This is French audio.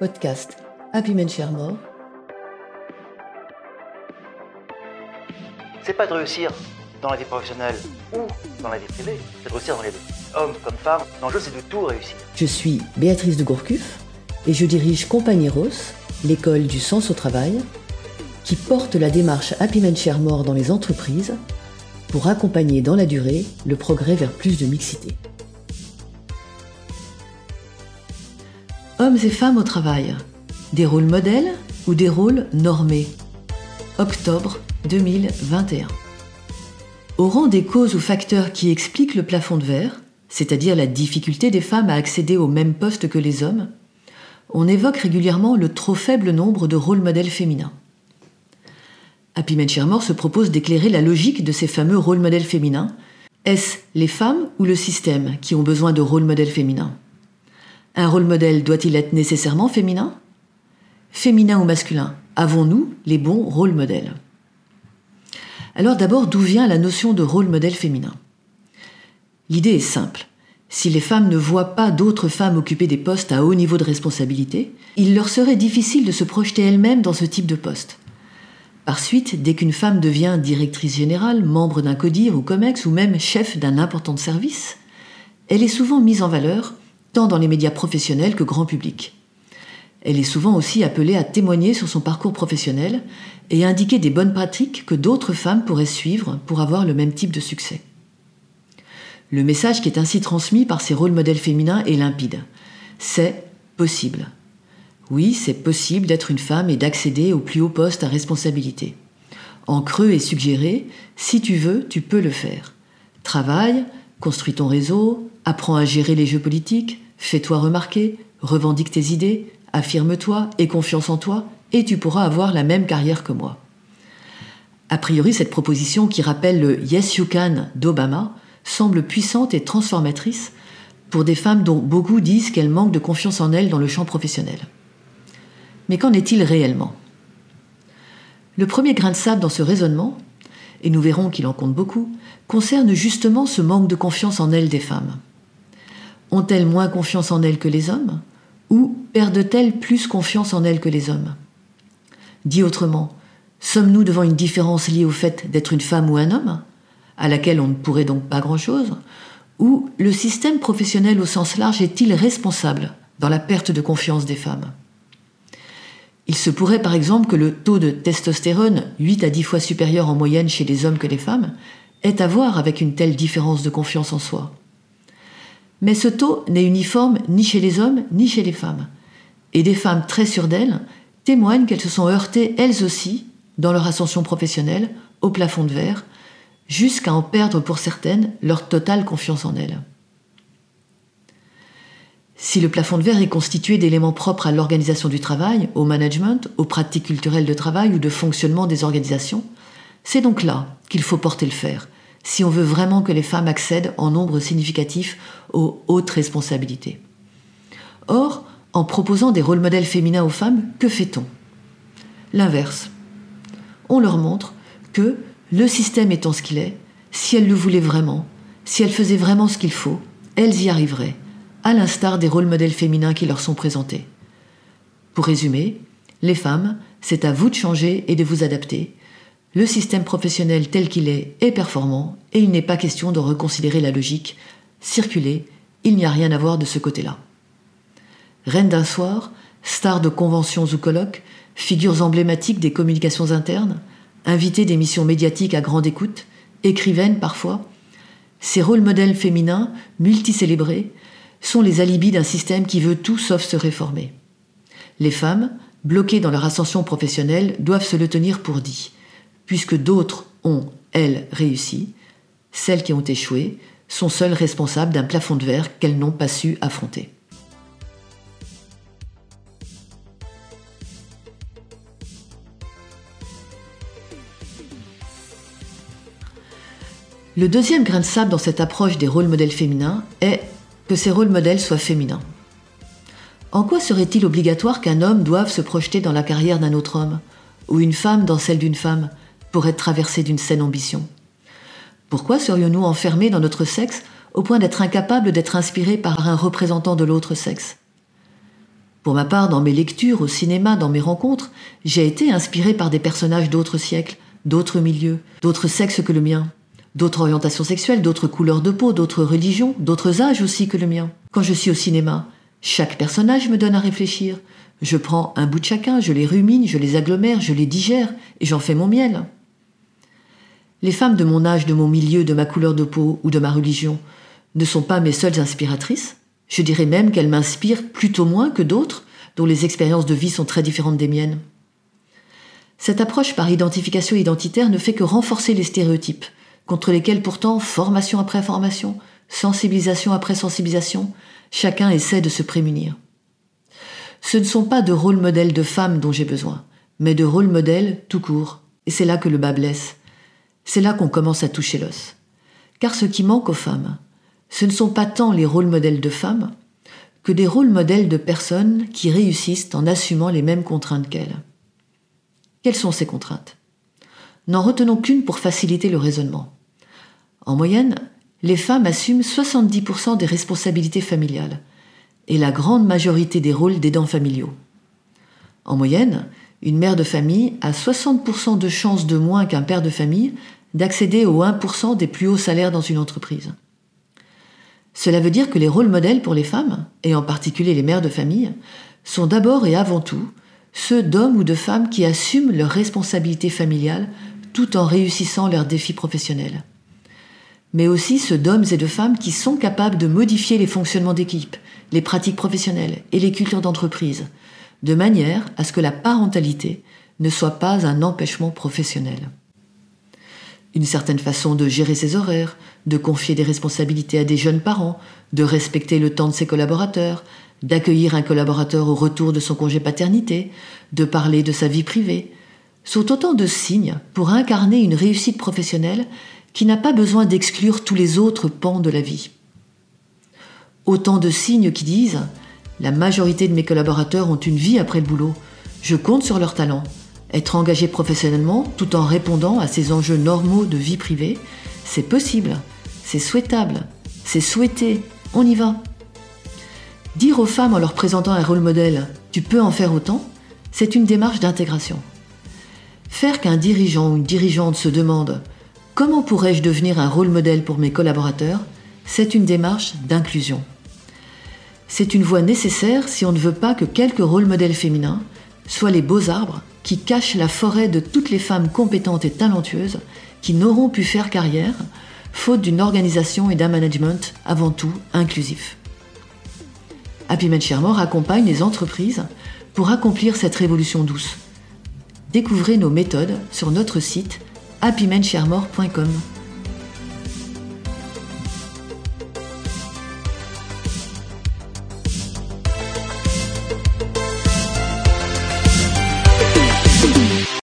Podcast Happy Men Share More. C'est pas de réussir dans la vie professionnelle ou dans la vie privée, c'est de réussir dans les deux. Homme comme femme, l'enjeu c'est de tout réussir. Je suis Béatrice de Gourcuff et je dirige Compagnie Rose, l'école du sens au travail, qui porte la démarche Happy Men Share More dans les entreprises pour accompagner dans la durée le progrès vers plus de mixité. Hommes et femmes au travail, des rôles modèles ou des rôles normés? Octobre 2021. Au rang des causes ou facteurs qui expliquent le plafond de verre, c'est-à-dire la difficulté des femmes à accéder au même poste que les hommes, on évoque régulièrement le trop faible nombre de rôles modèles féminins. Happy Men se propose d'éclairer la logique de ces fameux rôles modèles féminins. Est-ce les femmes ou le système qui ont besoin de rôles modèles féminins? Un rôle modèle doit-il être nécessairement féminin? Féminin ou masculin Avons-nous les bons rôles modèles? Alors d'abord, d'où vient la notion de rôle modèle féminin? L'idée est simple. Si les femmes ne voient pas d'autres femmes occuper des postes à haut niveau de responsabilité, il leur serait difficile de se projeter elles-mêmes dans ce type de poste. Par suite, dès qu'une femme devient directrice générale, membre d'un CODIR ou COMEX ou même chef d'un important service, elle est souvent mise en valeur, tant dans les médias professionnels que grand public. Elle est souvent aussi appelée à témoigner sur son parcours professionnel et indiquer des bonnes pratiques que d'autres femmes pourraient suivre pour avoir le même type de succès. Le message qui est ainsi transmis par ces rôles modèles féminins est limpide. C'est possible. Oui, c'est possible d'être une femme et d'accéder au plus haut poste à responsabilité. En creux et suggéré, si tu veux, tu peux le faire. Travaille, construis ton réseau, apprends à gérer les jeux politiques, fais-toi remarquer, revendique tes idées, affirme-toi, aie confiance en toi, et tu pourras avoir la même carrière que moi. A priori, cette proposition qui rappelle le Yes You Can d'Obama semble puissante et transformatrice pour des femmes dont beaucoup disent qu'elles manquent de confiance en elles dans le champ professionnel. Mais qu'en est-il réellement? Le premier grain de sable dans ce raisonnement, et nous verrons qu'il en compte beaucoup, concerne justement ce manque de confiance en elles des femmes. Ont-elles moins confiance en elles que les hommes Ou perdent-elles plus confiance en elles que les hommes? Dit autrement, sommes-nous devant une différence liée au fait d'être une femme ou un homme, à laquelle on ne pourrait donc pas grand-chose Ou le système professionnel au sens large est-il responsable dans la perte de confiance des femmes? Il se pourrait par exemple que le taux de testostérone, 8 à 10 fois supérieur en moyenne chez les hommes que les femmes, ait à voir avec une telle différence de confiance en soi. Mais ce taux n'est uniforme ni chez les hommes ni chez les femmes. Et des femmes très sûres d'elles témoignent qu'elles se sont heurtées elles aussi, dans leur ascension professionnelle, au plafond de verre, jusqu'à en perdre pour certaines leur totale confiance en elles. Si le plafond de verre est constitué d'éléments propres à l'organisation du travail, au management, aux pratiques culturelles de travail ou de fonctionnement des organisations, c'est donc là qu'il faut porter le fer, si on veut vraiment que les femmes accèdent en nombre significatif aux hautes responsabilités. Or, en proposant des rôles modèles féminins aux femmes, que fait-on? L'inverse. On leur montre que, le système étant ce qu'il est, si elles le voulaient vraiment, si elles faisaient vraiment ce qu'il faut, elles y arriveraient, à l'instar des rôles modèles féminins qui leur sont présentés. Pour résumer, les femmes, c'est à vous de changer et de vous adapter. Le système professionnel tel qu'il est est performant et il n'est pas question de reconsidérer la logique. Circuler, il n'y a rien à voir de ce côté-là. Reine d'un soir, star de conventions ou colloques, figures emblématiques des communications internes, invitées d'émissions médiatiques à grande écoute, écrivaines parfois, ces rôles modèles féminins, multicélébrés, sont les alibis d'un système qui veut tout sauf se réformer. Les femmes, bloquées dans leur ascension professionnelle, doivent se le tenir pour dit. Puisque d'autres ont, elles, réussi, celles qui ont échoué sont seules responsables d'un plafond de verre qu'elles n'ont pas su affronter. Le deuxième grain de sable dans cette approche des rôles modèles féminins est que ces rôles modèles soient féminins. En quoi serait-il obligatoire qu'un homme doive se projeter dans la carrière d'un autre homme, ou une femme dans celle d'une femme, pour être traversée d'une saine ambition Pourquoi serions-nous enfermés dans notre sexe au point d'être incapables d'être inspirés par un représentant de l'autre sexe? Pour ma part, dans mes lectures, au cinéma, dans mes rencontres, j'ai été inspirée par des personnages d'autres siècles, d'autres milieux, d'autres sexes que le mien, d'autres orientations sexuelles, d'autres couleurs de peau, d'autres religions, d'autres âges aussi que le mien. Quand je suis au cinéma, chaque personnage me donne à réfléchir. Je prends un bout de chacun, je les rumine, je les agglomère, je les digère, et j'en fais mon miel. Les femmes de mon âge, de mon milieu, de ma couleur de peau ou de ma religion ne sont pas mes seules inspiratrices. Je dirais même qu'elles m'inspirent plutôt moins que d'autres dont les expériences de vie sont très différentes des miennes. Cette approche par identification identitaire ne fait que renforcer les stéréotypes, contre lesquels pourtant, formation après formation, sensibilisation après sensibilisation, chacun essaie de se prémunir. Ce ne sont pas de rôles modèles de femmes dont j'ai besoin, mais de rôles modèles tout court. Et c'est là que le bas blesse. C'est là qu'on commence à toucher l'os. Car ce qui manque aux femmes, ce ne sont pas tant les rôles modèles de femmes que des rôles modèles de personnes qui réussissent en assumant les mêmes contraintes qu'elles. Quelles sont ces contraintes? N'en retenons qu'une pour faciliter le raisonnement. En moyenne, les femmes assument 70% des responsabilités familiales et la grande majorité des rôles d'aidants familiaux. En moyenne, une mère de famille a 60% de chances de moins qu'un père de famille d'accéder aux 1% des plus hauts salaires dans une entreprise. Cela veut dire que les rôles modèles pour les femmes, et en particulier les mères de famille, sont d'abord et avant tout ceux d'hommes ou de femmes qui assument leurs responsabilités familiales tout en réussissant leurs défis professionnels. Mais aussi ceux d'hommes et de femmes qui sont capables de modifier les fonctionnements d'équipe, les pratiques professionnelles et les cultures d'entreprise, de manière à ce que la parentalité ne soit pas un empêchement professionnel. Une certaine façon de gérer ses horaires, de confier des responsabilités à des jeunes parents, de respecter le temps de ses collaborateurs, d'accueillir un collaborateur au retour de son congé paternité, de parler de sa vie privée, sont autant de signes pour incarner une réussite professionnelle qui n'a pas besoin d'exclure tous les autres pans de la vie. Autant de signes qui disent La majorité de mes collaborateurs ont une vie après le boulot, je compte sur leur talent. Être engagé professionnellement tout en répondant à ces enjeux normaux de vie privée, c'est possible, c'est souhaitable, c'est souhaité, on y va. Dire aux femmes en leur présentant un rôle modèle, tu peux en faire autant, c'est une démarche d'intégration. Faire qu'un dirigeant ou une dirigeante se demande comment pourrais-je devenir un rôle modèle pour mes collaborateurs, c'est une démarche d'inclusion. C'est une voie nécessaire si on ne veut pas que quelques rôles modèles féminins soient les beaux arbres qui cachent la forêt de toutes les femmes compétentes et talentueuses qui n'auront pu faire carrière faute d'une organisation et d'un management avant tout inclusif. Happy Men accompagne les entreprises pour accomplir cette révolution douce. Découvrez nos méthodes sur notre site happymensharemore.com.